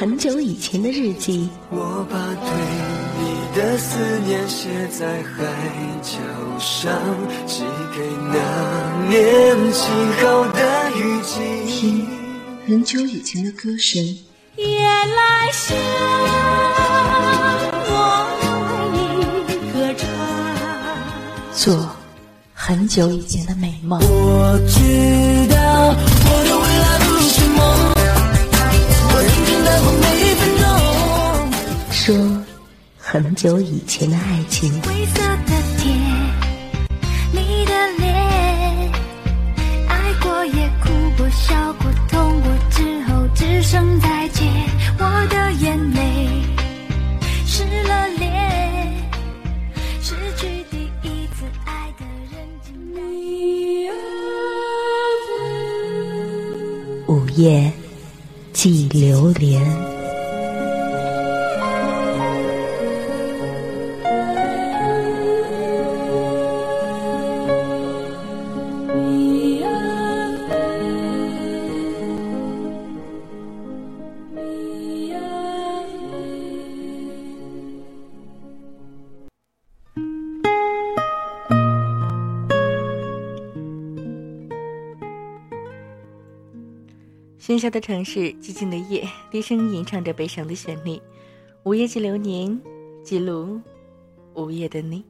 很久以前的日记。我把对你的思念写在海角上，寄给那年轻好的雨季。听很久以前的歌声。夜来香，我为你歌唱。做很久以前的美梦。我知道很久以前的爱情。的城市，寂静的夜，低声吟唱着悲伤的旋律。午夜记流年，记录午夜的你。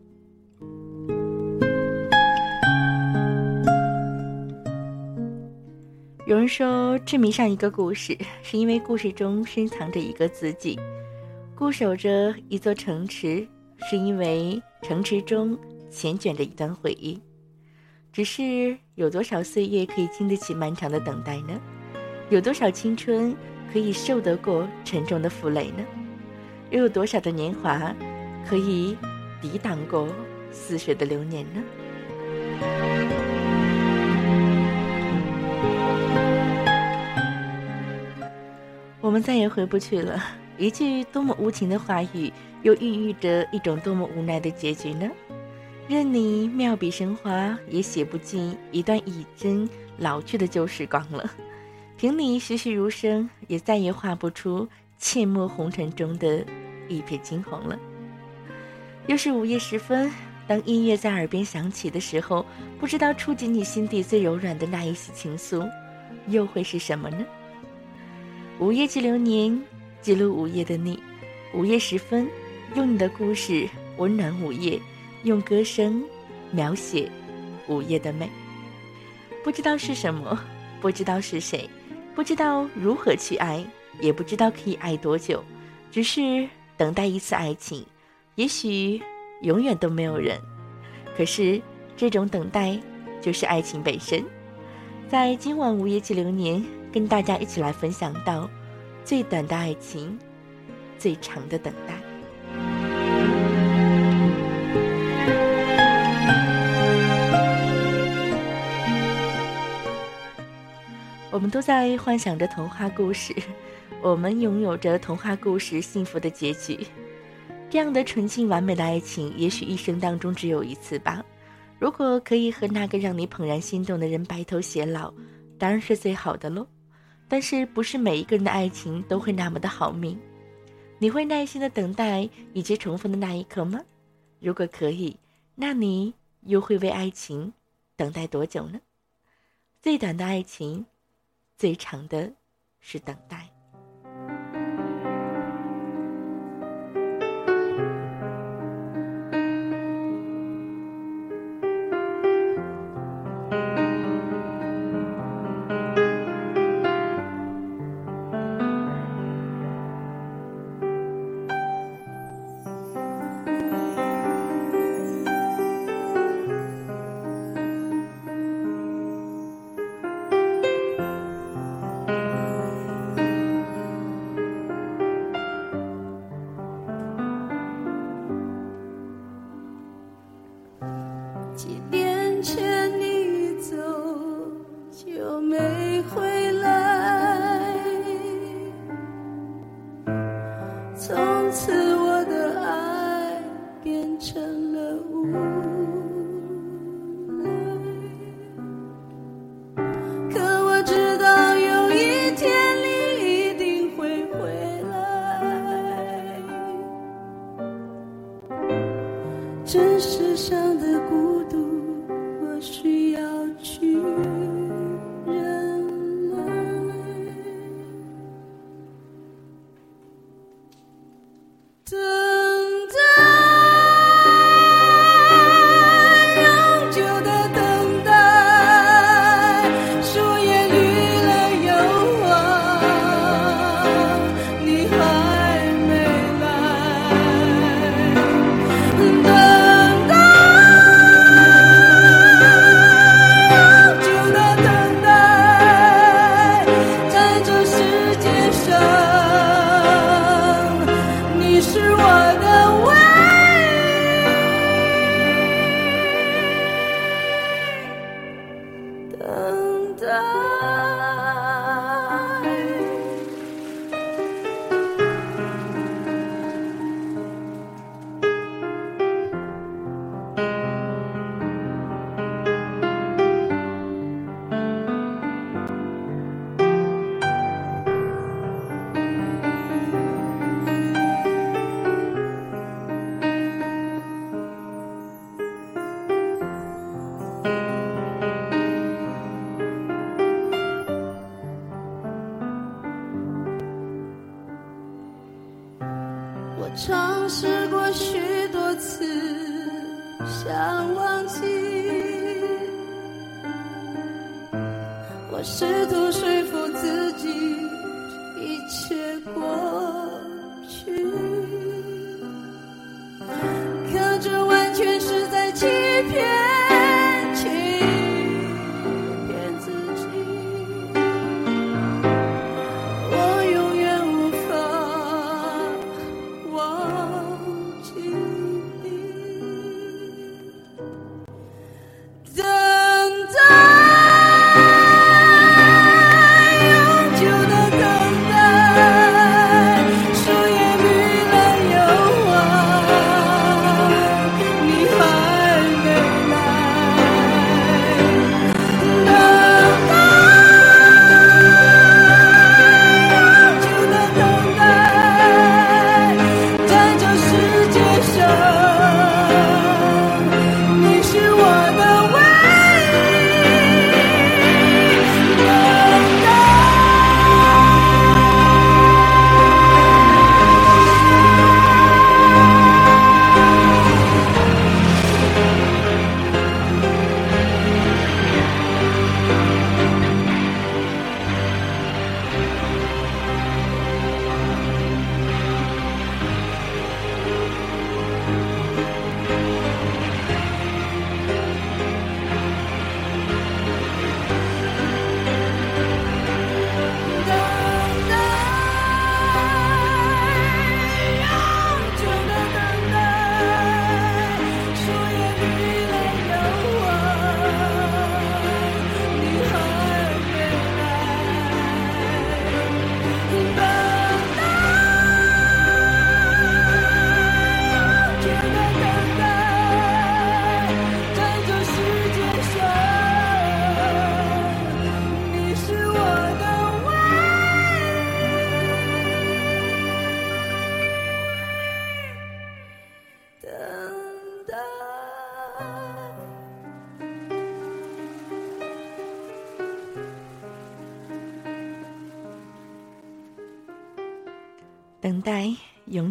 有人说，痴迷上一个故事，是因为故事中深藏着一个自己；固守着一座城池，是因为城池中缱绻着一段回忆。只是有多少岁月可以经得起漫长的等待呢？有多少青春可以受得过沉重的负累呢？又有多少的年华可以抵挡过似水的流年呢？我们再也回不去了。一句多么无情的话语，又孕育着一种多么无奈的结局呢？任你妙笔生花，也写不尽一段已经老去的旧时光了。凭你栩栩如生，也再也画不出阡陌红尘中的一片惊鸿了。又是午夜时分，当音乐在耳边响起的时候，不知道触及你心底最柔软的那一丝情愫，又会是什么呢？午夜记流年，记录午夜的你。午夜时分，用你的故事温暖午夜，用歌声描写午夜的美。不知道是什么，不知道是谁，不知道如何去爱，也不知道可以爱多久，只是等待一次爱情。也许永远都没有人，可是这种等待就是爱情本身。在今晚午夜记流年。跟大家一起来分享到，最短的爱情，最长的等待。我们都在幻想着童话故事，我们拥有着童话故事幸福的结局。这样的纯净完美的爱情，也许一生当中只有一次吧。如果可以和那个让你怦然心动的人白头偕老，当然是最好的喽。但是，不是每一个人的爱情都会那么的好命。你会耐心的等待以及重逢的那一刻吗？如果可以，那你又会为爱情等待多久呢？最短的爱情，最长的是等待。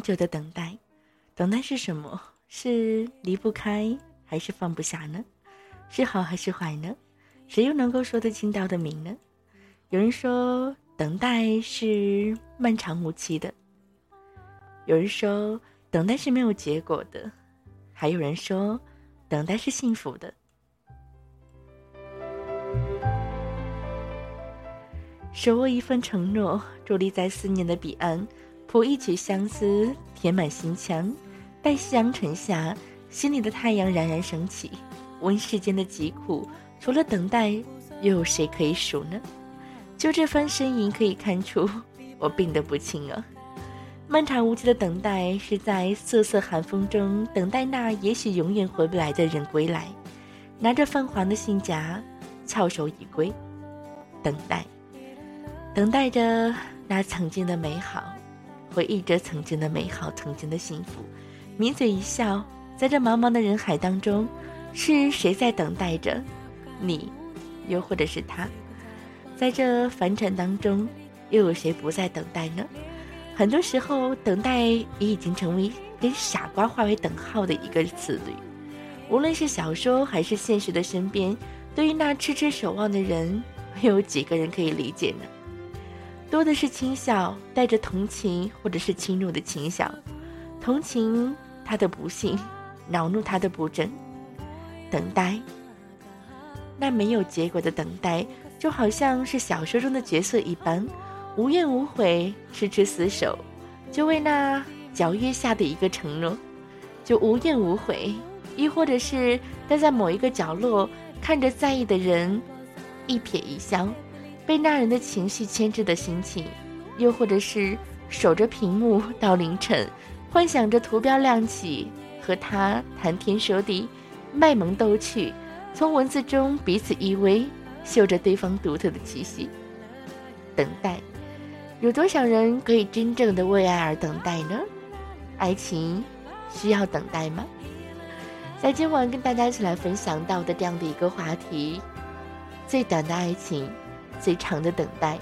久的等待。等待是什么？是离不开，还是放不下呢？是好还是坏呢？谁又能够说得清道得明呢？有人说，等待是漫长无期的；有人说，等待是没有结果的；还有人说，等待是幸福的。手握一份承诺，伫立在思念的彼岸，谱一曲相思，填满心腔。待夕阳沉下，心里的太阳冉冉升起。问世间的疾苦，除了等待，又有谁可以数呢？就这番呻吟可以看出，我病得不轻啊。漫长无期的等待，是在瑟瑟寒风中等待那也许永远回不来的人归来，拿着泛黄的信夹，翘首以归，等待。等待着那曾经的美好，回忆着曾经的美好，曾经的幸福，抿嘴一笑，在这茫茫的人海当中，是谁在等待着你，又或者是他？在这凡尘当中，又有谁不在等待呢？很多时候，等待也已经成为跟傻瓜划为等号的一个词语。无论是小说还是现实的身边，对于那痴痴守望的人，又有几个人可以理解呢？多的是轻笑，带着同情或者是轻怒的轻笑，同情他的不幸。恼怒他的不争，等待。那没有结果的等待，就好像是小说中的角色一般，无怨无悔，痴痴死守，就为那皎月下的一个承诺，就无怨无悔；亦或者是待在某一个角落，看着在意的人一瞥一笑，被那人的情绪牵制的心情；又或者是守着屏幕到凌晨，幻想着图标亮起。和他谈天说地，卖萌逗趣，从文字中彼此依偎，嗅着对方独特的气息。等待，有多少人可以真正的为爱而等待呢？爱情需要等待吗？在今晚跟大家一起来分享到的这样的一个话题：最短的爱情，最长的等待，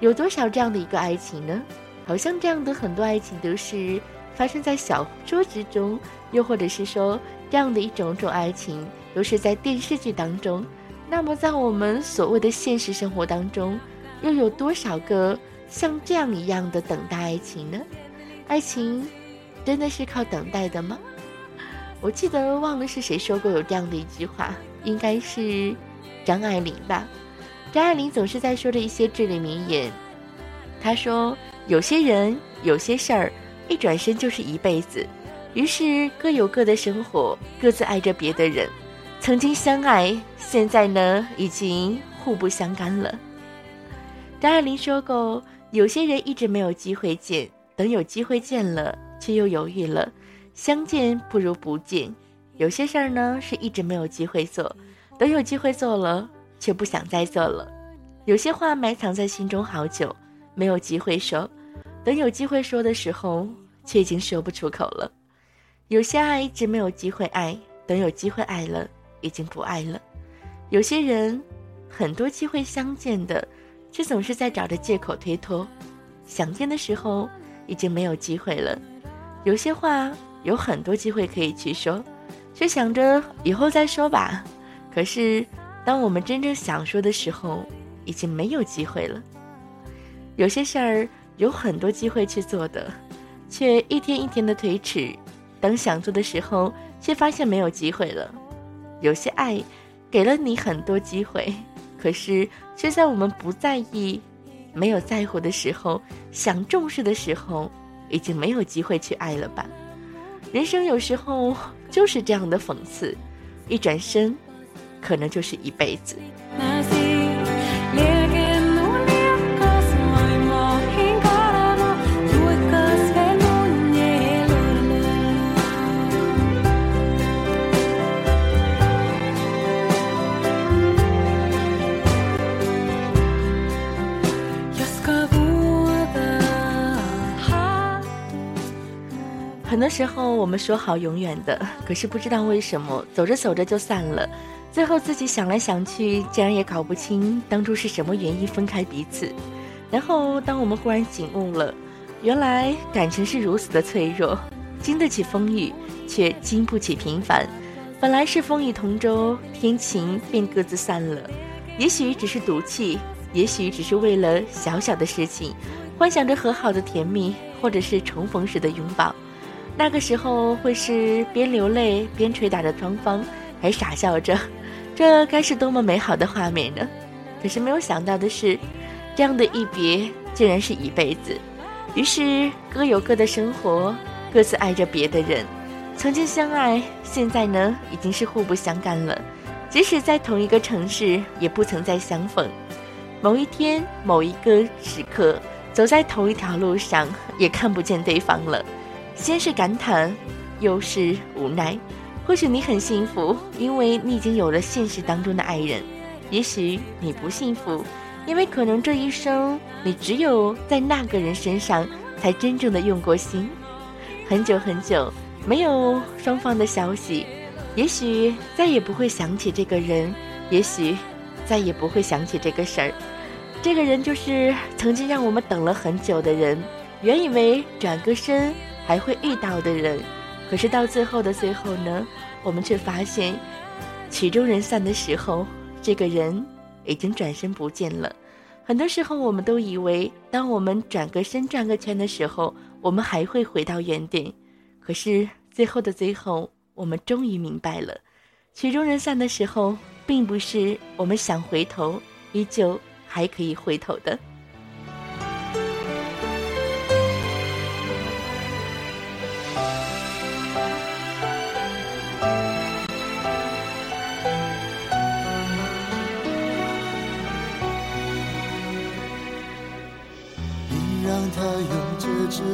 有多少这样的一个爱情呢？好像这样的很多爱情都是。发生在小说之中，又或者是说这样的一种种爱情，都是在电视剧当中。那么，在我们所谓的现实生活当中，又有多少个像这样一样的等待爱情呢？爱情真的是靠等待的吗？我记得忘了是谁说过有这样的一句话，应该是张爱玲吧。张爱玲总是在说着一些至理名言。她说：“有些人，有些事儿。”一转身就是一辈子，于是各有各的生活，各自爱着别的人。曾经相爱，现在呢已经互不相干了。张爱玲说过，有些人一直没有机会见，等有机会见了，却又犹豫了。相见不如不见。有些事儿呢是一直没有机会做，等有机会做了，却不想再做了。有些话埋藏在心中好久，没有机会说。等有机会说的时候，却已经说不出口了。有些爱一直没有机会爱，等有机会爱了，已经不爱了。有些人，很多机会相见的，却总是在找着借口推脱。想见的时候，已经没有机会了。有些话有很多机会可以去说，却想着以后再说吧。可是，当我们真正想说的时候，已经没有机会了。有些事儿。有很多机会去做的，却一天一天的推迟。等想做的时候，却发现没有机会了。有些爱，给了你很多机会，可是却在我们不在意、没有在乎的时候，想重视的时候，已经没有机会去爱了吧？人生有时候就是这样的讽刺，一转身，可能就是一辈子。很多时候，我们说好永远的，可是不知道为什么，走着走着就散了。最后自己想来想去，竟然也搞不清当初是什么原因分开彼此。然后，当我们忽然醒悟了，原来感情是如此的脆弱，经得起风雨，却经不起平凡。本来是风雨同舟，天晴便各自散了。也许只是赌气，也许只是为了小小的事情，幻想着和好的甜蜜，或者是重逢时的拥抱。那个时候会是边流泪边捶打着双方，还傻笑着，这该是多么美好的画面呢？可是没有想到的是，这样的一别竟然是一辈子。于是各有各的生活，各自爱着别的人。曾经相爱，现在呢已经是互不相干了。即使在同一个城市，也不曾再相逢。某一天，某一个时刻，走在同一条路上，也看不见对方了。先是感叹，又是无奈。或许你很幸福，因为你已经有了现实当中的爱人；也许你不幸福，因为可能这一生你只有在那个人身上才真正的用过心。很久很久，没有双方的消息，也许再也不会想起这个人，也许再也不会想起这个事儿。这个人就是曾经让我们等了很久的人，原以为转个身还会遇到的人，可是到最后的最后呢，我们却发现，曲终人散的时候，这个人已经转身不见了。很多时候，我们都以为，当我们转个身、转个圈的时候，我们还会回到原点。可是最后的最后，我们终于明白了，曲终人散的时候，并不是我们想回头，依旧还可以回头的。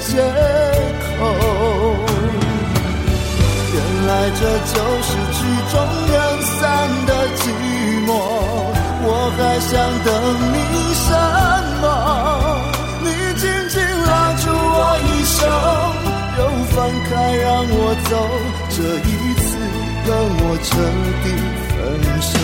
借口。原来这就是曲终人散的寂寞，我还想等你什么？你紧紧拉住我衣袖，又放开让我走，这一次跟我彻底分手。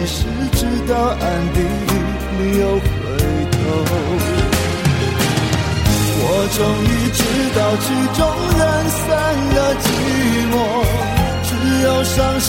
你是知道暗地里你又回头。我终于知道曲终人散的寂寞，只有伤心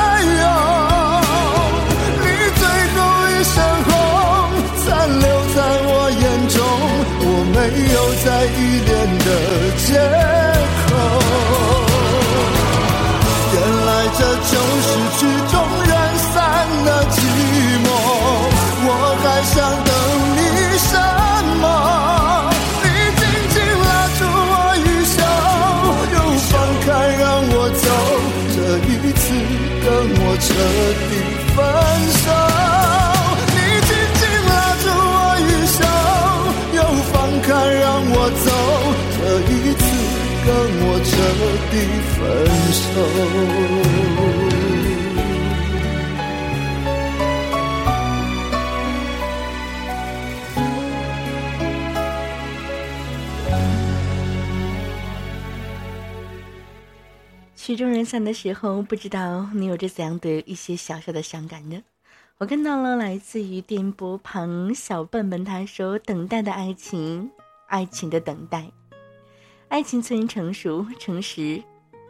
的借口原来这就是曲终人散的寂寞我还想等你什么。你紧紧拉住我衣袖又放开让我走这一次跟我彻底分手。让我彻底分手。曲终人散的时候，不知道你有着怎样的一些小小的伤感呢？我看到了来自于电波旁小笨笨，他说：“等待的爱情，爱情的等待，爱情催人成熟，诚实，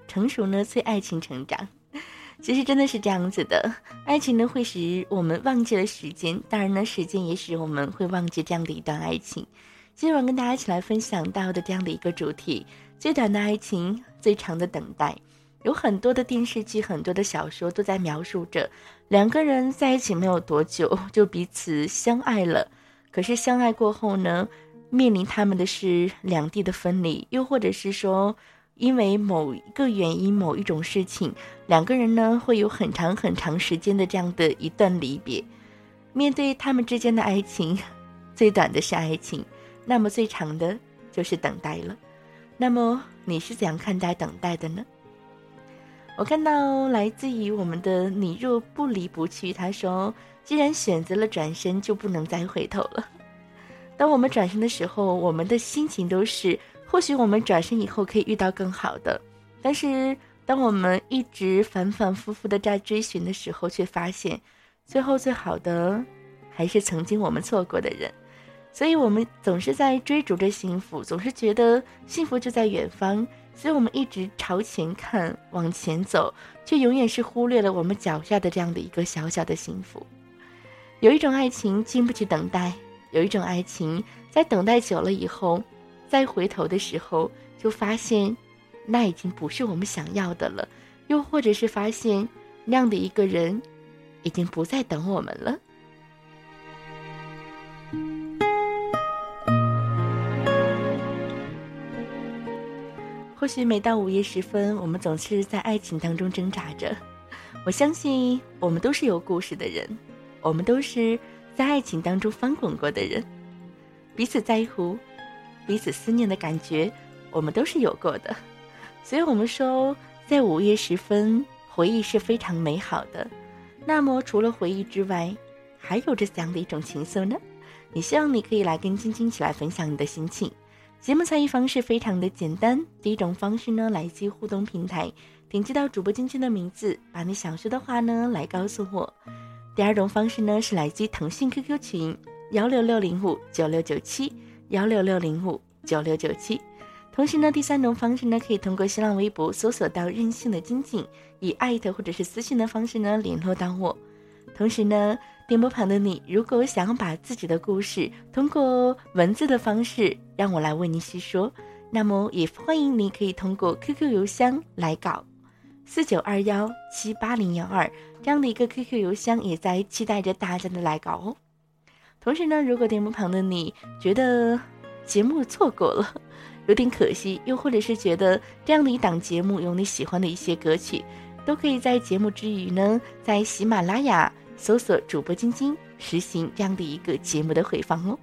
成熟呢催爱情成长。其实真的是这样子的，爱情呢会使我们忘记了时间，当然呢，时间也使我们会忘记这样的一段爱情。今晚跟大家一起来分享到的这样的一个主题：最短的爱情，最长的等待。”有很多的电视剧、很多的小说都在描述着两个人在一起没有多久就彼此相爱了。可是相爱过后呢，面临他们的是两地的分离，又或者是说因为某一个原因、某一种事情，两个人呢会有很长很长时间的这样的一段离别。面对他们之间的爱情，最短的是爱情，那么最长的就是等待了。那么你是怎样看待等待的呢？我看到来自于我们的“你若不离不去”，他说：“既然选择了转身，就不能再回头了。”当我们转身的时候，我们的心情都是：或许我们转身以后可以遇到更好的。但是，当我们一直反反复复的在追寻的时候，却发现，最后最好的还是曾经我们错过的人。所以，我们总是在追逐着幸福，总是觉得幸福就在远方。所以我们一直朝前看，往前走，却永远是忽略了我们脚下的这样的一个小小的幸福。有一种爱情经不起等待，有一种爱情在等待久了以后，再回头的时候，就发现那已经不是我们想要的了，又或者是发现那样的一个人已经不再等我们了。或许每到午夜时分，我们总是在爱情当中挣扎着。我相信我们都是有故事的人，我们都是在爱情当中翻滚过的人，彼此在乎、彼此思念的感觉，我们都是有过的。所以，我们说，在午夜时分，回忆是非常美好的。那么，除了回忆之外，还有着怎样的一种情愫呢？也希望你可以来跟晶晶一起来分享你的心情。节目参与方式非常的简单，第一种方式呢，来自互动平台，点击到主播晶晶的名字，把你想说的话呢来告诉我。第二种方式呢，是来自腾讯 QQ 群幺六六零五九六九七幺六六零五九六九七。同时呢，第三种方式呢，可以通过新浪微博搜索到任性的晶晶，以艾特或者是私信的方式呢联络到我。同时呢。电波旁的你，如果想要把自己的故事通过文字的方式让我来为你细说，那么也欢迎你可以通过 QQ 邮箱来稿，四九二幺七八零幺二这样的一个 QQ 邮箱也在期待着大家的来稿哦。同时呢，如果电幕旁的你觉得节目错过了，有点可惜，又或者是觉得这样的一档节目有你喜欢的一些歌曲，都可以在节目之余呢，在喜马拉雅。搜索主播晶晶，实行这样的一个节目的回放哦。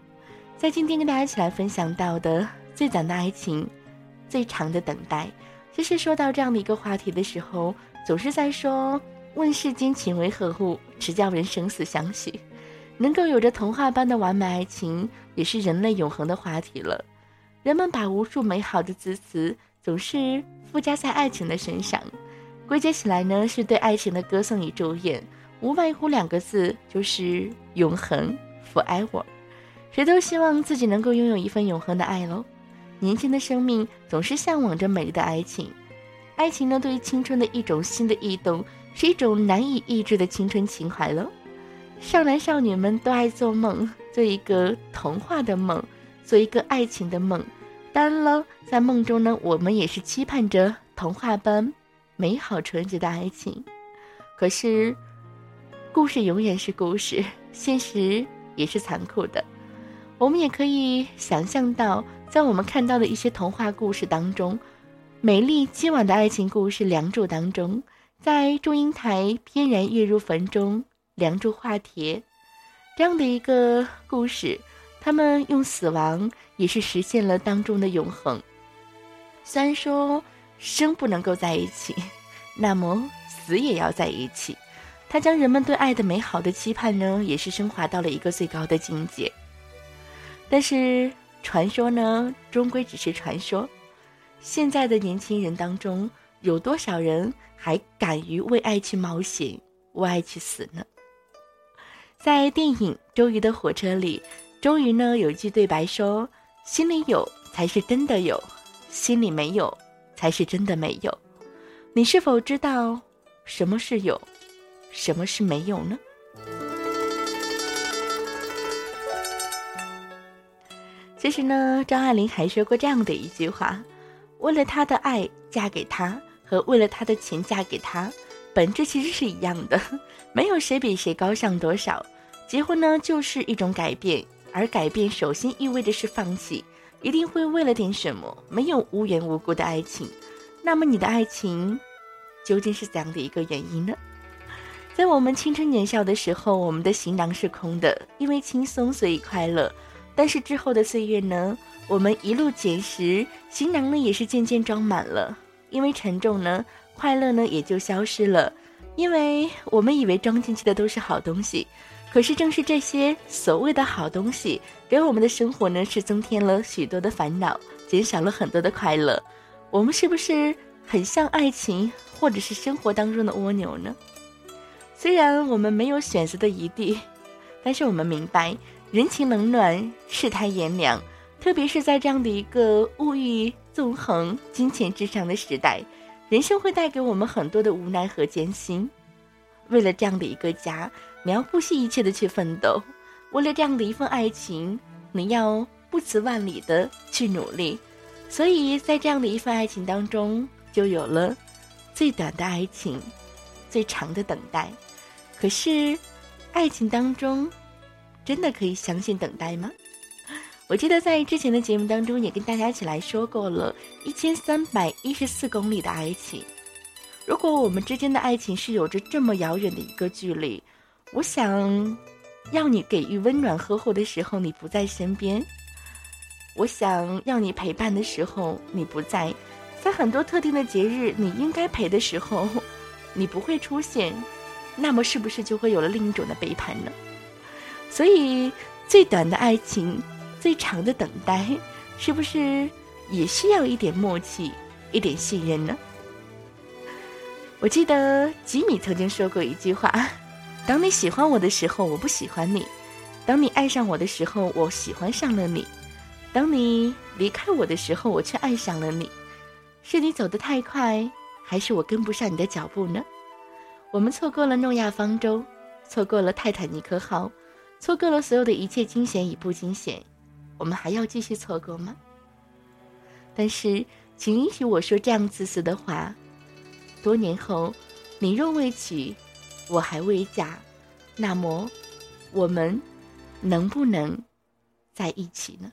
在今天跟大家一起来分享到的最短的爱情，最长的等待。其实说到这样的一个话题的时候，总是在说问世间情为何物，只叫人生死相许。能够有着童话般的完美爱情，也是人类永恒的话题了。人们把无数美好的字词总是附加在爱情的身上，归结起来呢，是对爱情的歌颂与祝愿。无外乎两个字，就是永恒，forever。谁都希望自己能够拥有一份永恒的爱喽。年轻的生命总是向往着美丽的爱情，爱情呢，对于青春的一种新的异动，是一种难以抑制的青春情怀了。少男少女们都爱做梦，做一个童话的梦，做一个爱情的梦。当然了，在梦中呢，我们也是期盼着童话般美好纯洁的爱情。可是。故事永远是故事，现实也是残酷的。我们也可以想象到，在我们看到的一些童话故事当中，美丽凄婉的爱情故事《梁祝》当中，在祝英台翩然跃入坟中，梁祝化蝶这样的一个故事，他们用死亡也是实现了当中的永恒。虽然说生不能够在一起，那么死也要在一起。他将人们对爱的美好的期盼呢，也是升华到了一个最高的境界。但是传说呢，终归只是传说。现在的年轻人当中，有多少人还敢于为爱去冒险，为爱去死呢？在电影《周瑜的火车》里，周瑜呢有一句对白说：“心里有才是真的有，心里没有才是真的没有。”你是否知道什么是有，什么是没有呢？其实呢，张爱玲还说过这样的一句话：“为了他的爱嫁给他，和为了他的钱嫁给他，本质其实是一样的，没有谁比谁高尚多少。结婚呢，就是一种改变，而改变首先意味着是放弃，一定会为了点什么，没有无缘无故的爱情。那么你的爱情究竟是怎样的一个原因呢？在我们青春年少的时候，我们的行囊是空的，因为轻松所以快乐。”但是之后的岁月呢，我们一路捡拾，行囊呢也是渐渐装满了。因为沉重呢，快乐呢也就消失了。因为我们以为装进去的都是好东西，可是正是这些所谓的好东西，给我们的生活呢是增添了许多的烦恼，减少了很多的快乐。我们是不是很像爱情，或者是生活当中的蜗牛呢？虽然我们没有选择的余地，但是我们明白。人情冷暖，世态炎凉，特别是在这样的一个物欲纵横、金钱至上的时代，人生会带给我们很多的无奈和艰辛。为了这样的一个家，你要不惜一切的去奋斗；为了这样的一份爱情，你要不辞万里的去努力。所以在这样的一份爱情当中，就有了最短的爱情，最长的等待。可是，爱情当中。真的可以相信等待吗？我记得在之前的节目当中也跟大家一起来说过了，一千三百一十四公里的爱情。如果我们之间的爱情是有着这么遥远的一个距离，我想要你给予温暖呵护的时候你不在身边，我想要你陪伴的时候你不在，在很多特定的节日你应该陪的时候你不会出现，那么是不是就会有了另一种的背叛呢？所以，最短的爱情，最长的等待，是不是也需要一点默契，一点信任呢？我记得吉米曾经说过一句话：“当你喜欢我的时候，我不喜欢你；当你爱上我的时候，我喜欢上了你；当你离开我的时候，我却爱上了你。是你走得太快，还是我跟不上你的脚步呢？我们错过了诺亚方舟，错过了泰坦尼克号。”错过了所有的一切惊险与不惊险，我们还要继续错过吗？但是，请允许我说这样自私的话：多年后，你若未娶，我还未嫁，那么，我们能不能在一起呢？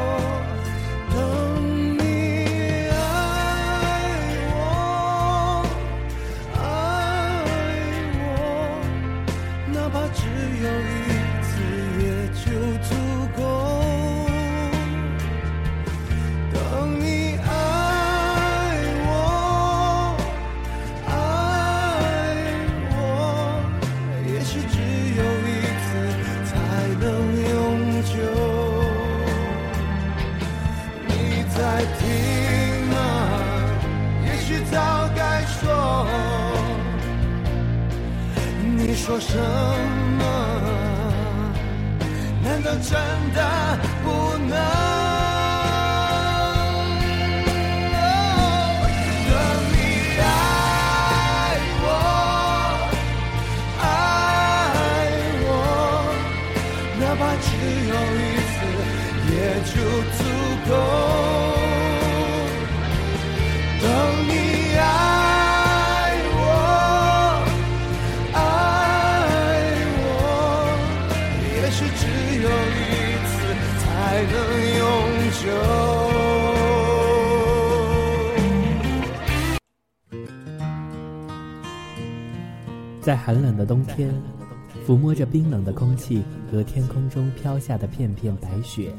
寒冷的冬天，抚摸着冰冷的空气和天空中飘下的片片白雪。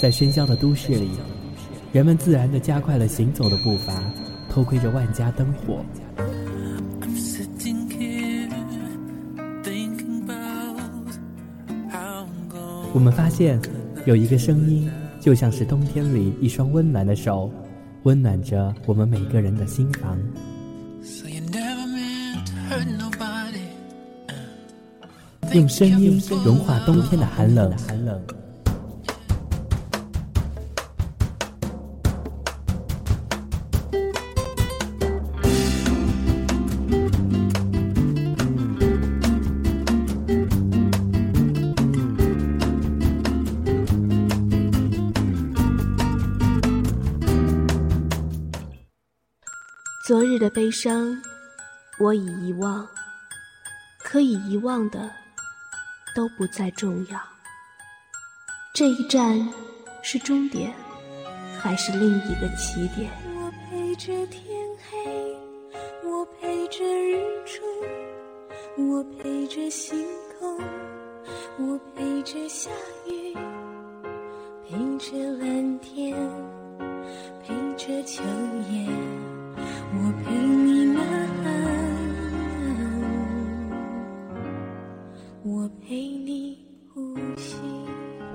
在喧嚣的都市里，人们自然地加快了行走的步伐，偷窥着万家灯火。我们发现。有一个声音，就像是冬天里一双温暖的手，温暖着我们每个人的心房。用声音融化冬天的寒冷。悲伤，我已遗忘。可以遗忘的，都不再重要。这一站是终点，还是另一个起点？我陪着天黑，我陪着日出，我陪着星空，我陪着下雨，陪着蓝天，陪着秋叶。你们，我陪你呼吸。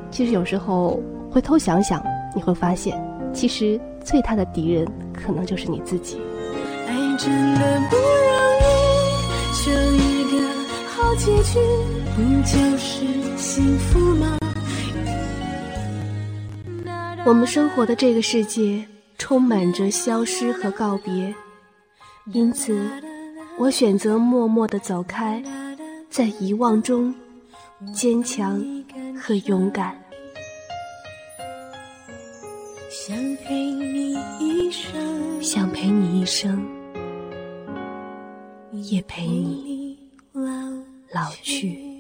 其实有时候回头想想，你会发现，其实最大的敌人可能就是你自己。爱真的不容易，求一个好结局，不就是幸福吗？我们生活的这个世界，充满着消失和告别。因此，我选择默默地走开，在遗忘中坚强和勇敢。想陪你一生，想陪你一生，也陪你老去。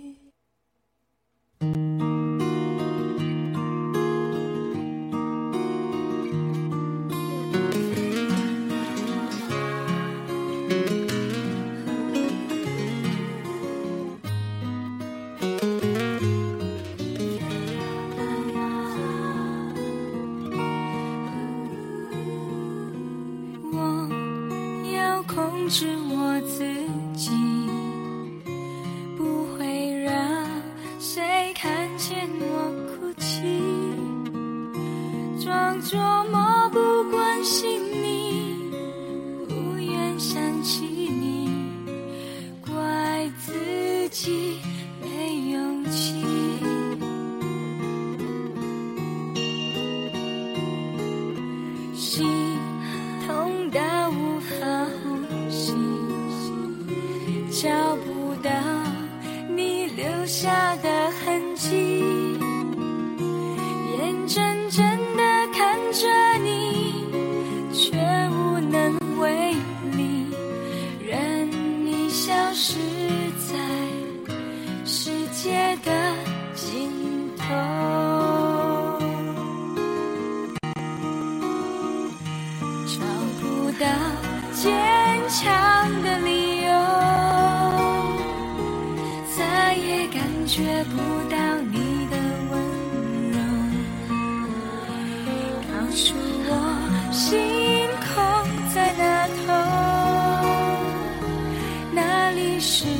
是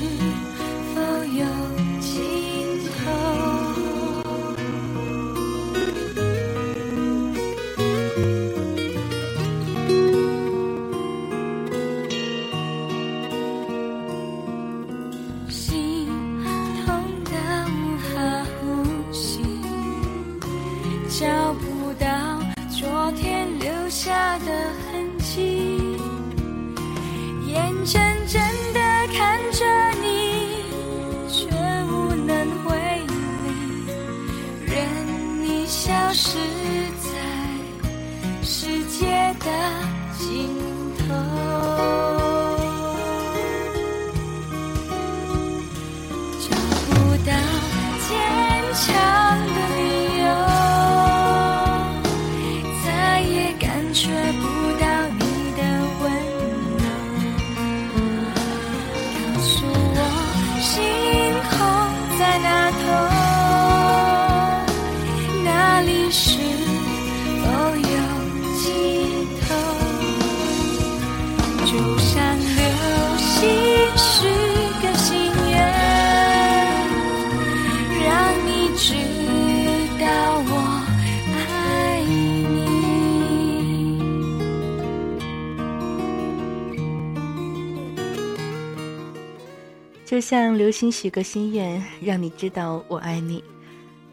向流星许个心愿，让你知道我爱你。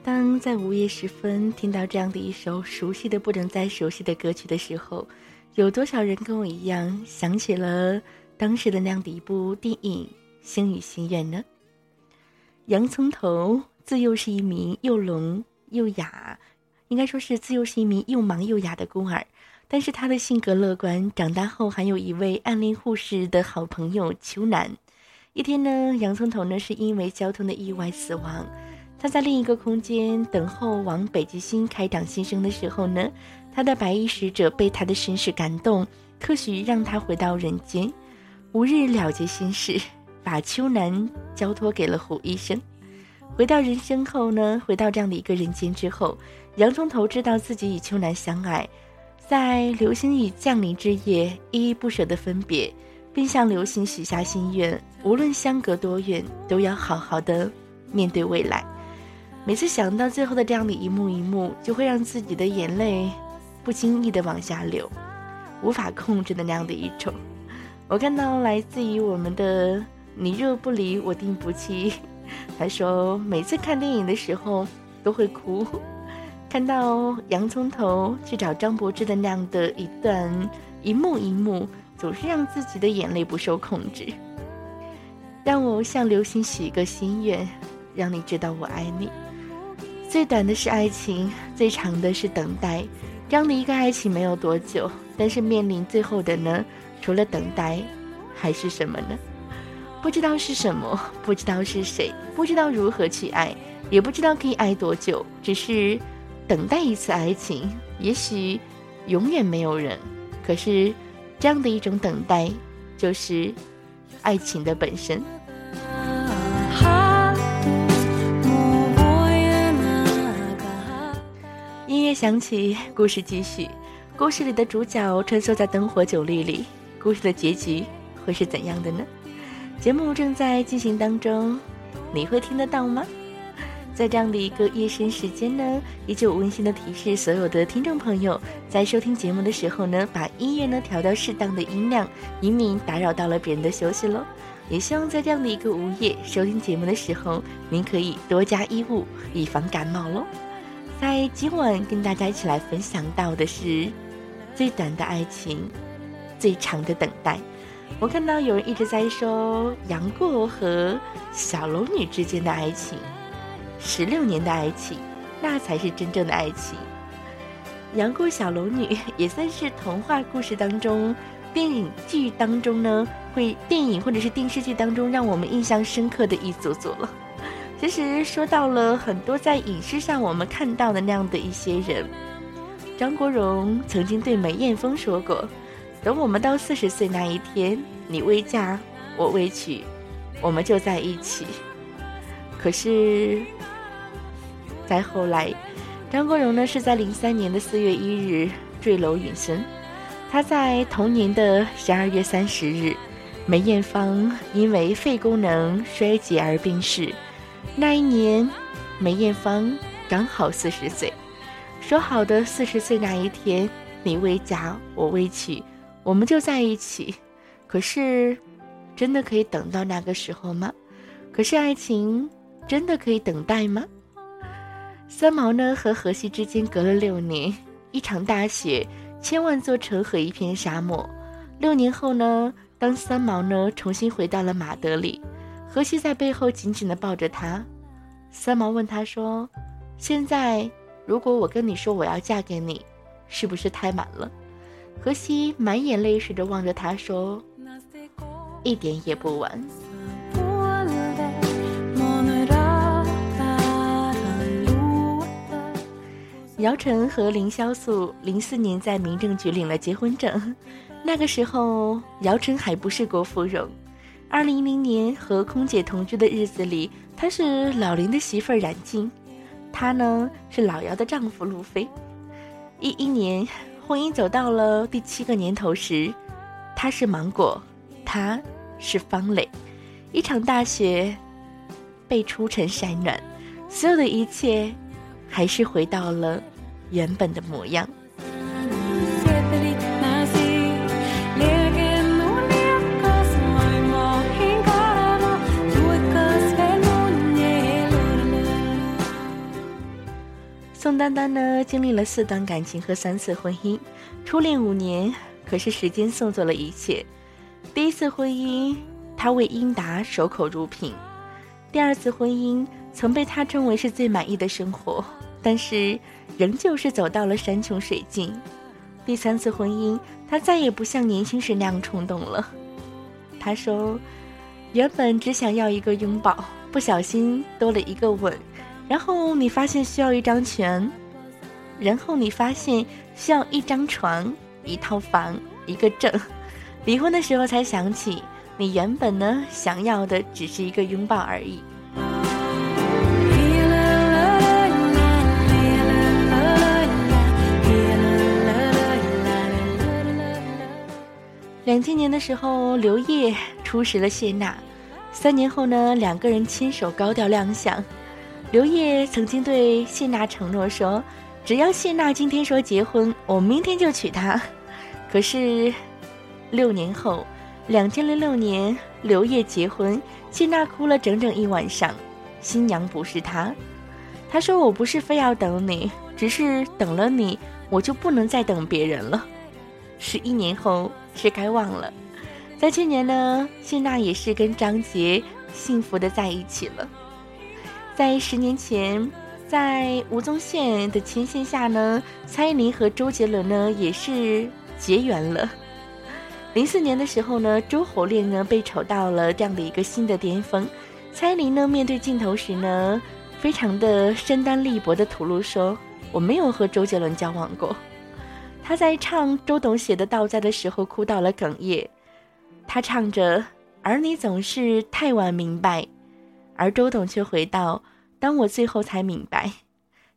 当在午夜时分听到这样的一首熟悉的不能再熟悉的歌曲的时候，有多少人跟我一样想起了当时的那样的一部电影《星语心愿》呢？洋葱头自幼是一名又聋又哑，应该说是自幼是一名又盲又哑的孤儿，但是他的性格乐观，长大后还有一位暗恋护士的好朋友秋楠。一天呢，洋葱头呢是因为交通的意外死亡。他在另一个空间等候往北极星开档新生的时候呢，他的白衣使者被他的身世感动，特许让他回到人间，无日了结心事，把秋楠交托给了胡医生。回到人生后呢，回到这样的一个人间之后，洋葱头知道自己与秋楠相爱，在流星雨降临之夜，依依不舍的分别。并向流星许下心愿，无论相隔多远，都要好好的面对未来。每次想到最后的这样的一幕一幕，就会让自己的眼泪不经意的往下流，无法控制的那样的一种。我看到来自于我们的“你若不离，我定不弃”，他说每次看电影的时候都会哭，看到洋葱头去找张柏芝的那样的一段一幕一幕。总是让自己的眼泪不受控制。让我向流星许一个心愿，让你知道我爱你。最短的是爱情，最长的是等待。这样的一个爱情没有多久，但是面临最后的呢？除了等待，还是什么呢？不知道是什么，不知道是谁，不知道如何去爱，也不知道可以爱多久。只是等待一次爱情，也许永远没有人。可是。这样的一种等待，就是爱情的本身。音乐响起，故事继续。故事里的主角穿梭在灯火酒绿里，故事的结局会是怎样的呢？节目正在进行当中，你会听得到吗？在这样的一个夜深时间呢，依旧温馨的提示所有的听众朋友，在收听节目的时候呢，把音乐呢调到适当的音量，以免打扰到了别人的休息喽。也希望在这样的一个午夜收听节目的时候，您可以多加衣物，以防感冒喽。在今晚跟大家一起来分享到的是最短的爱情，最长的等待。我看到有人一直在说杨过和小龙女之间的爱情。十六年的爱情，那才是真正的爱情。杨过小龙女 也算是童话故事当中、电影剧当中呢，会电影或者是电视剧当中让我们印象深刻的一组组了。其实说到了很多在影视上我们看到的那样的一些人，张国荣曾经对梅艳芳说过：“等我们到四十岁那一天，你未嫁，我未娶，我们就在一起。”可是。再后来，张国荣呢是在零三年的四月一日坠楼殒身。他在同年的十二月三十日，梅艳芳因为肺功能衰竭而病逝。那一年，梅艳芳刚好四十岁。说好的四十岁那一天，你未嫁我未娶，我们就在一起。可是，真的可以等到那个时候吗？可是爱情真的可以等待吗？三毛呢和荷西之间隔了六年，一场大雪，千万座城和一片沙漠。六年后呢，当三毛呢重新回到了马德里，荷西在背后紧紧地抱着他。三毛问他说：“现在，如果我跟你说我要嫁给你，是不是太晚了？”荷西满眼泪水地望着他说：“一点也不晚。”姚晨和凌潇肃零四年在民政局领了结婚证，那个时候姚晨还不是郭芙蓉。二零一零年和空姐同居的日子里，她是老林的媳妇儿冉静，他呢是老姚的丈夫路飞。一一年婚姻走到了第七个年头时，他是芒果，他是方磊。一场大雪被初晨晒暖，所有的一切。还是回到了原本的模样。宋丹丹呢，经历了四段感情和三次婚姻，初恋五年，可是时间送走了一切。第一次婚姻，她为英达守口如瓶；第二次婚姻，曾被他称为是最满意的生活。但是，仍旧是走到了山穷水尽。第三次婚姻，他再也不像年轻时那样冲动了。他说：“原本只想要一个拥抱，不小心多了一个吻，然后你发现需要一张床，然后你发现需要一张床、一套房、一个证。离婚的时候才想起，你原本呢想要的只是一个拥抱而已。”两千年的时候，刘烨初识了谢娜，三年后呢，两个人牵手高调亮相。刘烨曾经对谢娜承诺说：“只要谢娜今天说结婚，我明天就娶她。”可是，六年后，两千零六年，刘烨结婚，谢娜哭了整整一晚上，新娘不是她，她说：“我不是非要等你，只是等了你，我就不能再等别人了。”十一年后。是该忘了，在去年呢，谢娜也是跟张杰幸福的在一起了。在十年前，在吴宗宪的牵线下呢，蔡依林和周杰伦呢也是结缘了。零四年的时候呢，周侯恋呢被炒到了这样的一个新的巅峰。蔡依林呢面对镜头时呢，非常的身单力薄的吐露说：“我没有和周杰伦交往过。”他在唱周董写的《道在》的时候哭到了哽咽，他唱着“而你总是太晚明白”，而周董却回到“当我最后才明白”。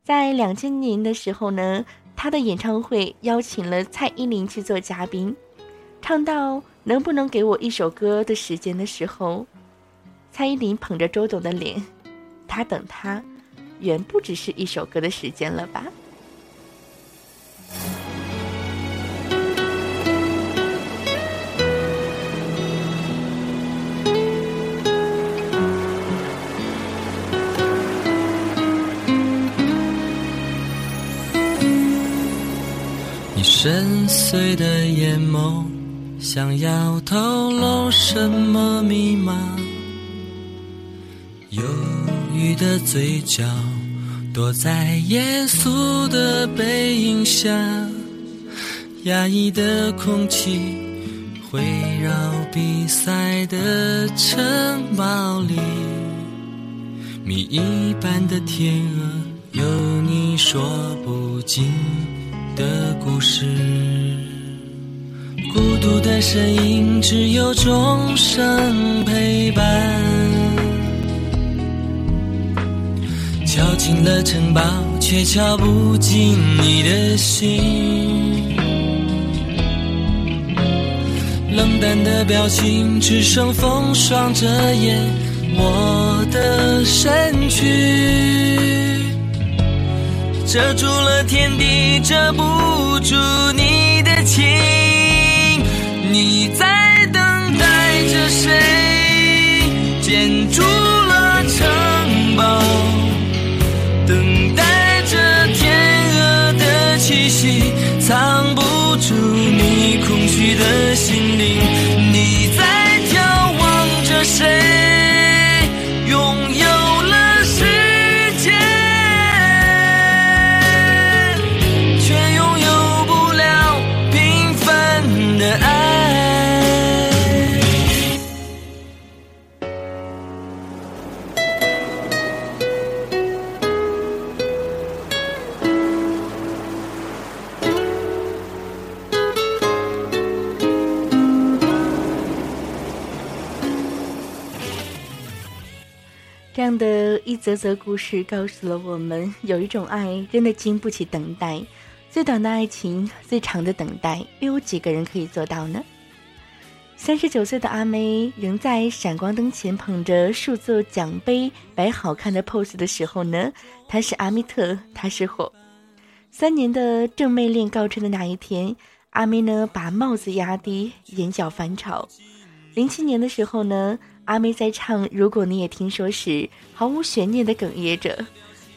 在两千年的时候呢，他的演唱会邀请了蔡依林去做嘉宾，唱到“能不能给我一首歌的时间”的时候，蔡依林捧着周董的脸，他等他，远不只是一首歌的时间了吧。深邃的眼眸，想要透露什么密码？忧郁的嘴角，躲在严肃的背影下。压抑的空气，围绕比赛的城堡里。谜一般的天鹅，有你说不尽。的故事，孤独的身影，只有钟声陪伴。敲进了城堡，却敲不进你的心。冷淡的表情只剩风霜遮掩我的身躯，遮住了天地，遮不住你的情。你在等待着谁？建筑了城堡，等待着天鹅的气息，藏不住你空虚的心灵。你在眺望着谁？啧啧故事告诉了我们，有一种爱真的经不起等待。最短的爱情，最长的等待，又有几个人可以做到呢？三十九岁的阿妹仍在闪光灯前捧着数座奖杯摆好看的 pose 的时候呢，她是阿密特，她是火。三年的正妹恋告吹的那一天，阿妹呢把帽子压低，眼角翻潮。零七年的时候呢，阿妹在唱《如果你也听说》时，毫无悬念的哽咽着，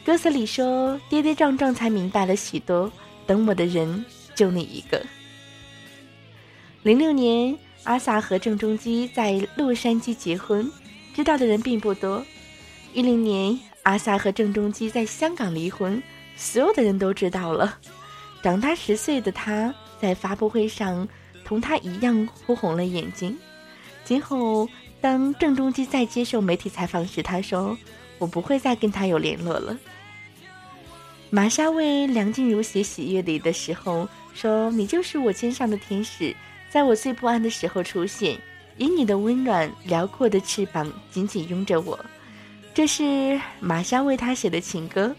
歌词里说：“跌跌撞撞才明白了许多，等我的人就你一个。”零六年，阿萨和郑中基在洛杉矶结婚，知道的人并不多。一零年，阿萨和郑中基在香港离婚，所有的人都知道了。长大十岁的他，在发布会上同他一样哭红了眼睛。今后，当郑中基在接受媒体采访时，他说：“我不会再跟他有联络了。”玛莎为梁静茹写喜悦里的时候说：“你就是我肩上的天使，在我最不安的时候出现，以你的温暖辽阔的翅膀紧紧拥着我。”这是玛莎为他写的情歌。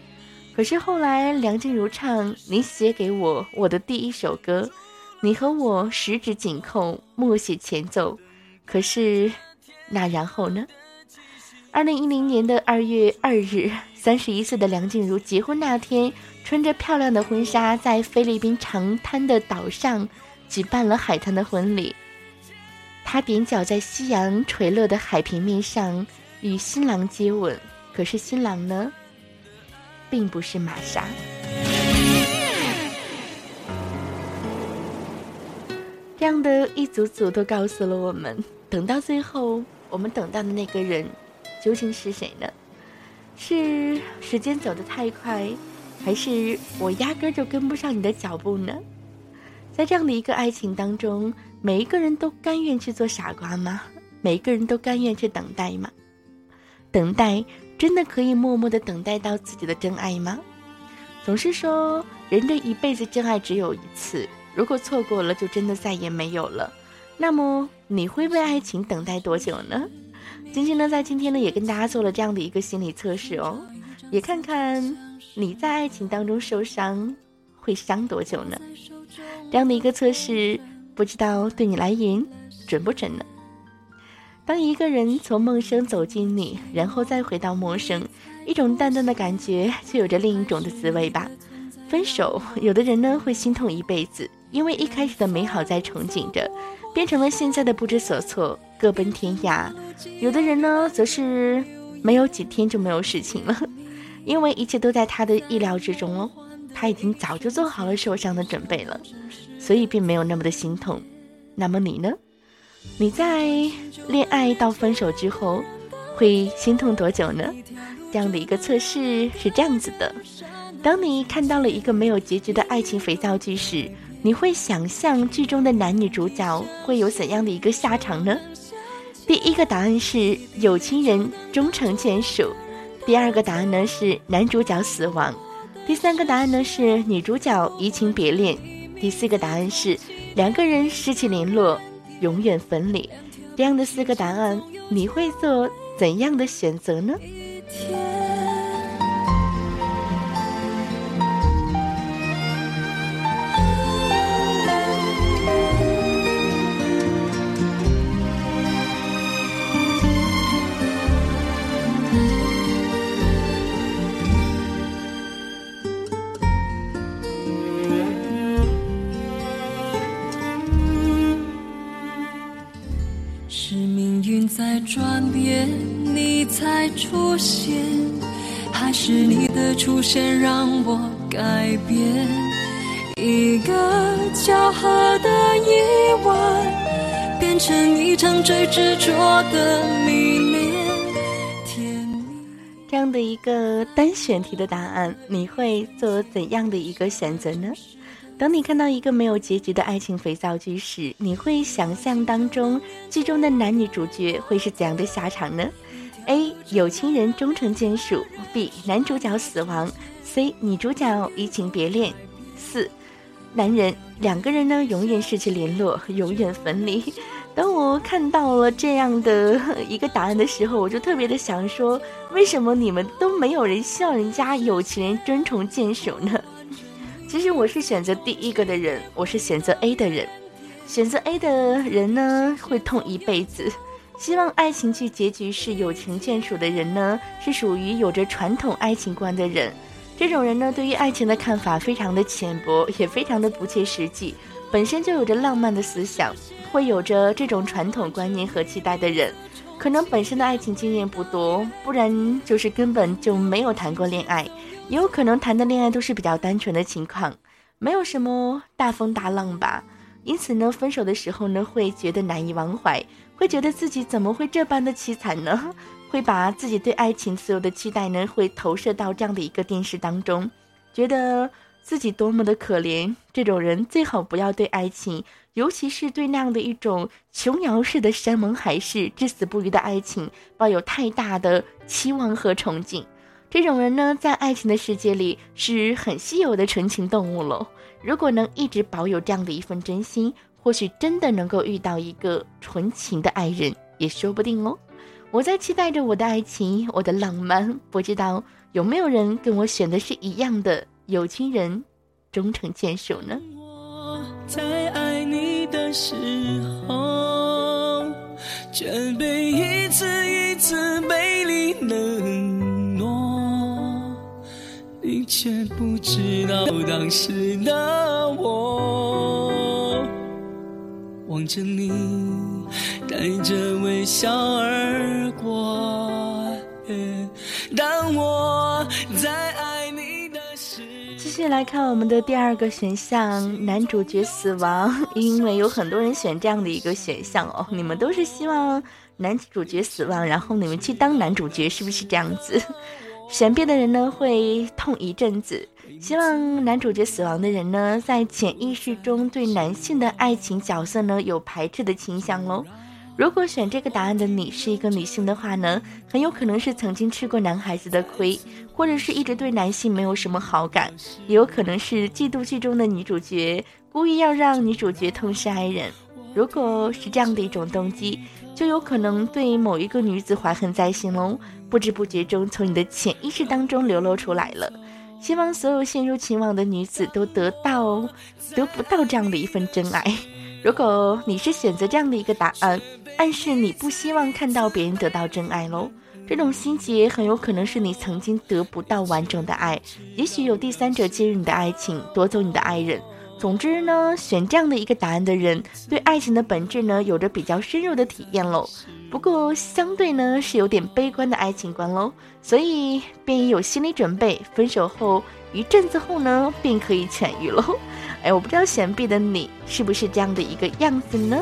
可是后来，梁静茹唱：“你写给我我的第一首歌，你和我十指紧扣，默写前奏。”可是，那然后呢？二零一零年的二月二日，三十一岁的梁静茹结婚那天，穿着漂亮的婚纱，在菲律宾长滩的岛上举办了海滩的婚礼。她踮脚在夕阳垂落的海平面上与新郎接吻。可是新郎呢，并不是玛莎。这样的一组组都告诉了我们。等到最后，我们等到的那个人究竟是谁呢？是时间走得太快，还是我压根儿就跟不上你的脚步呢？在这样的一个爱情当中，每一个人都甘愿去做傻瓜吗？每一个人都甘愿去等待吗？等待真的可以默默的等待到自己的真爱吗？总是说人这一辈子真爱只有一次，如果错过了，就真的再也没有了。那么你会为爱情等待多久呢？晶晶呢，在今天呢也跟大家做了这样的一个心理测试哦，也看看你在爱情当中受伤会伤多久呢？这样的一个测试，不知道对你来言准不准呢？当一个人从陌生走进你，然后再回到陌生，一种淡淡的感觉，就有着另一种的滋味吧。分手，有的人呢会心痛一辈子，因为一开始的美好在憧憬着。变成了现在的不知所措，各奔天涯。有的人呢，则是没有几天就没有事情了，因为一切都在他的意料之中哦。他已经早就做好了受伤的准备了，所以并没有那么的心痛。那么你呢？你在恋爱到分手之后，会心痛多久呢？这样的一个测试是这样子的：当你看到了一个没有结局的爱情肥皂剧时。你会想象剧中的男女主角会有怎样的一个下场呢？第一个答案是有情人终成眷属，第二个答案呢是男主角死亡，第三个答案呢是女主角移情别恋，第四个答案是两个人失去联络，永远分离。这样的四个答案，你会做怎样的选择呢？在转变，你才出现，还是你的出现让我改变？一个巧合的意外，变成一场最执着的迷恋。甜蜜这样的一个单选题的答案，你会做怎样的一个选择呢？当你看到一个没有结局的爱情肥皂剧时，你会想象当中剧中的男女主角会是怎样的下场呢？A. 有情人终成眷属；B. 男主角死亡；C. 女主角移情别恋。四，男人两个人呢永远失去联络，永远分离。当我看到了这样的一个答案的时候，我就特别的想说，为什么你们都没有人希望人家有情人终成眷属呢？其实我是选择第一个的人，我是选择 A 的人。选择 A 的人呢，会痛一辈子。希望爱情剧结局是有情眷属的人呢，是属于有着传统爱情观的人。这种人呢，对于爱情的看法非常的浅薄，也非常的不切实际。本身就有着浪漫的思想，会有着这种传统观念和期待的人，可能本身的爱情经验不多，不然就是根本就没有谈过恋爱。也有可能谈的恋爱都是比较单纯的情况，没有什么大风大浪吧。因此呢，分手的时候呢，会觉得难以忘怀，会觉得自己怎么会这般的凄惨呢？会把自己对爱情所有的期待呢，会投射到这样的一个电视当中，觉得自己多么的可怜。这种人最好不要对爱情，尤其是对那样的一种琼瑶式的山盟海誓、至死不渝的爱情，抱有太大的期望和憧憬。这种人呢，在爱情的世界里是很稀有的纯情动物喽。如果能一直保有这样的一份真心，或许真的能够遇到一个纯情的爱人，也说不定哦。我在期待着我的爱情，我的浪漫，不知道有没有人跟我选的是一样的有情人，终成眷属呢？我在爱你的时候，却被一次一次美丽冷落，你却不知道当时的我，望着你带着微笑而过。当我在爱你的时候。继续来看我们的第二个选项，男主角死亡，因为有很多人选这样的一个选项哦，你们都是希望男主角死亡，然后你们去当男主角，是不是这样子？选 B 的人呢会痛一阵子，希望男主角死亡的人呢，在潜意识中对男性的爱情角色呢有排斥的倾向喽。如果选这个答案的你是一个女性的话呢，很有可能是曾经吃过男孩子的亏，或者是一直对男性没有什么好感，也有可能是嫉妒剧中的女主角，故意要让女主角痛失爱人。如果是这样的一种动机，就有可能对某一个女子怀恨在心喽，不知不觉中从你的潜意识当中流露出来了。希望所有陷入情网的女子都得到得不到这样的一份真爱。如果你是选择这样的一个答案，暗示你不希望看到别人得到真爱喽。这种心结很有可能是你曾经得不到完整的爱，也许有第三者介入你的爱情，夺走你的爱人。总之呢，选这样的一个答案的人，对爱情的本质呢，有着比较深入的体验喽。不过相对呢，是有点悲观的爱情观喽，所以便已有心理准备，分手后一阵子后呢，便可以痊愈喽。哎，我不知道选 B 的你是不是这样的一个样子呢？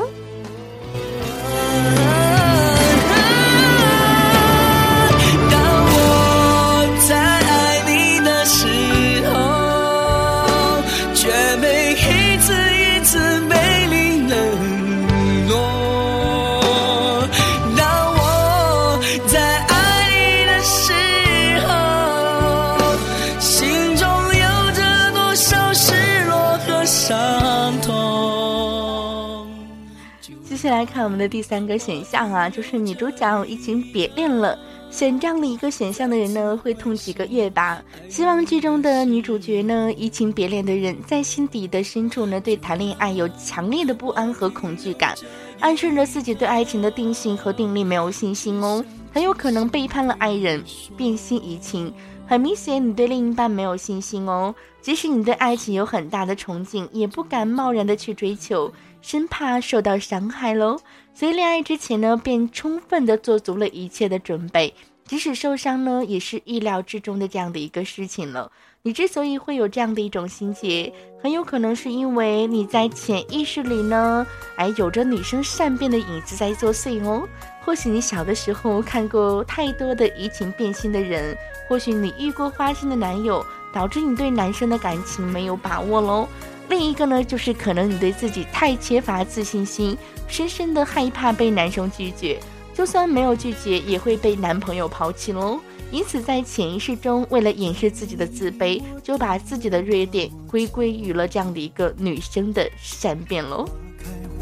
继续来看我们的第三个选项啊，就是女主角移情别恋了。选这样的一个选项的人呢，会痛几个月吧。希望剧中的女主角呢，移情别恋的人，在心底的深处呢，对谈恋爱有强烈的不安和恐惧感，暗示着自己对爱情的定性和定力没有信心哦，很有可能背叛了爱人，变心移情。很明显，你对另一半没有信心哦。即使你对爱情有很大的憧憬，也不敢贸然的去追求，生怕受到伤害喽。所以恋爱之前呢，便充分的做足了一切的准备，即使受伤呢，也是意料之中的这样的一个事情了。你之所以会有这样的一种心结，很有可能是因为你在潜意识里呢，哎，有着女生善变的影子在作祟哦。或许你小的时候看过太多的移情变心的人，或许你遇过花心的男友，导致你对男生的感情没有把握喽。另一个呢，就是可能你对自己太缺乏自信心，深深的害怕被男生拒绝，就算没有拒绝，也会被男朋友抛弃喽。因此，在潜意识中，为了掩饰自己的自卑，就把自己的弱点归归于了这样的一个女生的善变喽。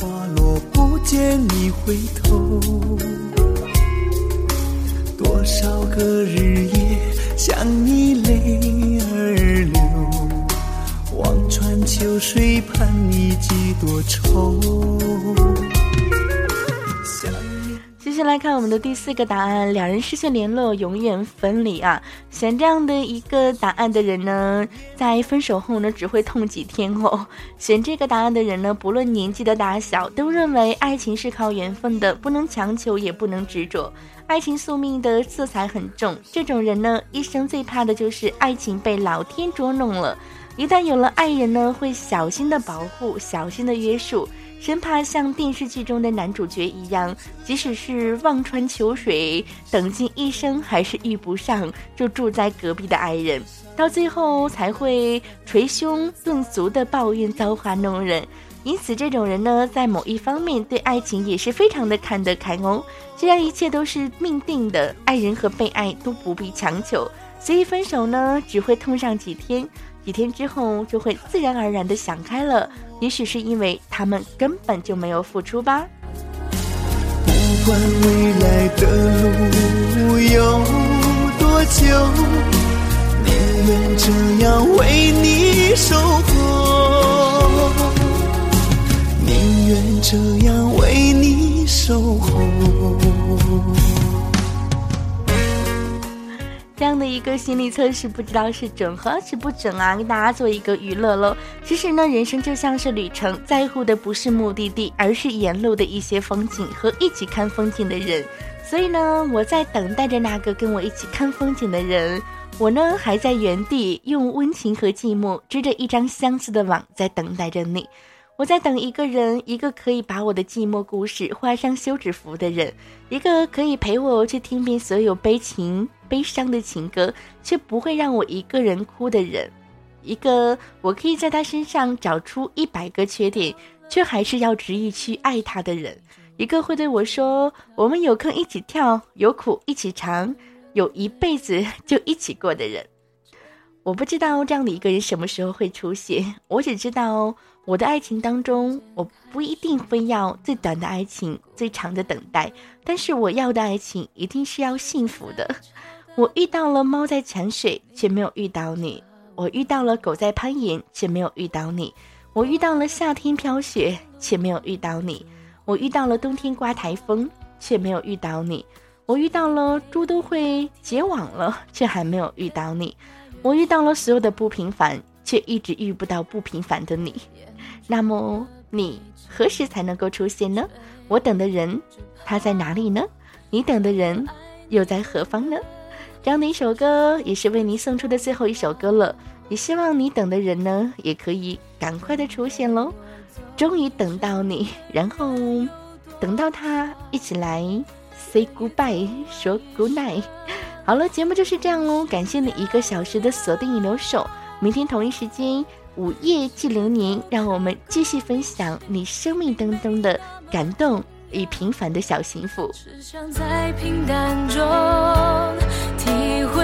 花落不见你回头，多少个日夜想你泪，秋水盼你几多愁。接下来看我们的第四个答案：两人失去联络，永远分离啊！选这样的一个答案的人呢，在分手后呢，只会痛几天哦。选这个答案的人呢，不论年纪的大小，都认为爱情是靠缘分的，不能强求，也不能执着。爱情宿命的色彩很重，这种人呢，一生最怕的就是爱情被老天捉弄了。一旦有了爱人呢，会小心的保护，小心的约束。生怕像电视剧中的男主角一样，即使是望穿秋水，等尽一生还是遇不上就住在隔壁的爱人，到最后才会捶胸顿足的抱怨造化弄人。因此，这种人呢，在某一方面对爱情也是非常的看得开哦。既然一切都是命定的，爱人和被爱都不必强求，所以分手呢，只会痛上几天。几天之后就会自然而然的想开了，也许是因为他们根本就没有付出吧。不管未来的路有多久，宁愿这样为你守候，宁愿这样为你守候。这样的一个心理测试，不知道是准还是不准啊？给大家做一个娱乐喽。其实呢，人生就像是旅程，在乎的不是目的地，而是沿路的一些风景和一起看风景的人。所以呢，我在等待着那个跟我一起看风景的人。我呢，还在原地用温情和寂寞织着一张相似的网，在等待着你。我在等一个人，一个可以把我的寂寞故事画上休止符的人，一个可以陪我去听遍所有悲情、悲伤的情歌，却不会让我一个人哭的人，一个我可以在他身上找出一百个缺点，却还是要执意去爱他的人，一个会对我说：“我们有坑一起跳，有苦一起尝，有一辈子就一起过的人。”我不知道这样的一个人什么时候会出现，我只知道我的爱情当中，我不一定非要最短的爱情、最长的等待，但是我要的爱情一定是要幸福的。我遇到了猫在潜水，却没有遇到你；我遇到了狗在攀岩，却没有遇到你；我遇到了夏天飘雪，却没有遇到你；我遇到了冬天刮台风，却没有遇到你；我遇到了猪都会结网了，却还没有遇到你。我遇到了所有的不平凡，却一直遇不到不平凡的你。那么你何时才能够出现呢？我等的人，他在哪里呢？你等的人又在何方呢？这样的一首歌也是为你送出的最后一首歌了。也希望你等的人呢，也可以赶快的出现喽。终于等到你，然后等到他一起来 say goodbye，说 good night。好了，节目就是这样喽。感谢你一个小时的锁定与留守，明天同一时间午夜寄流年，让我们继续分享你生命当中的感动与平凡的小幸福。只想在平淡中体会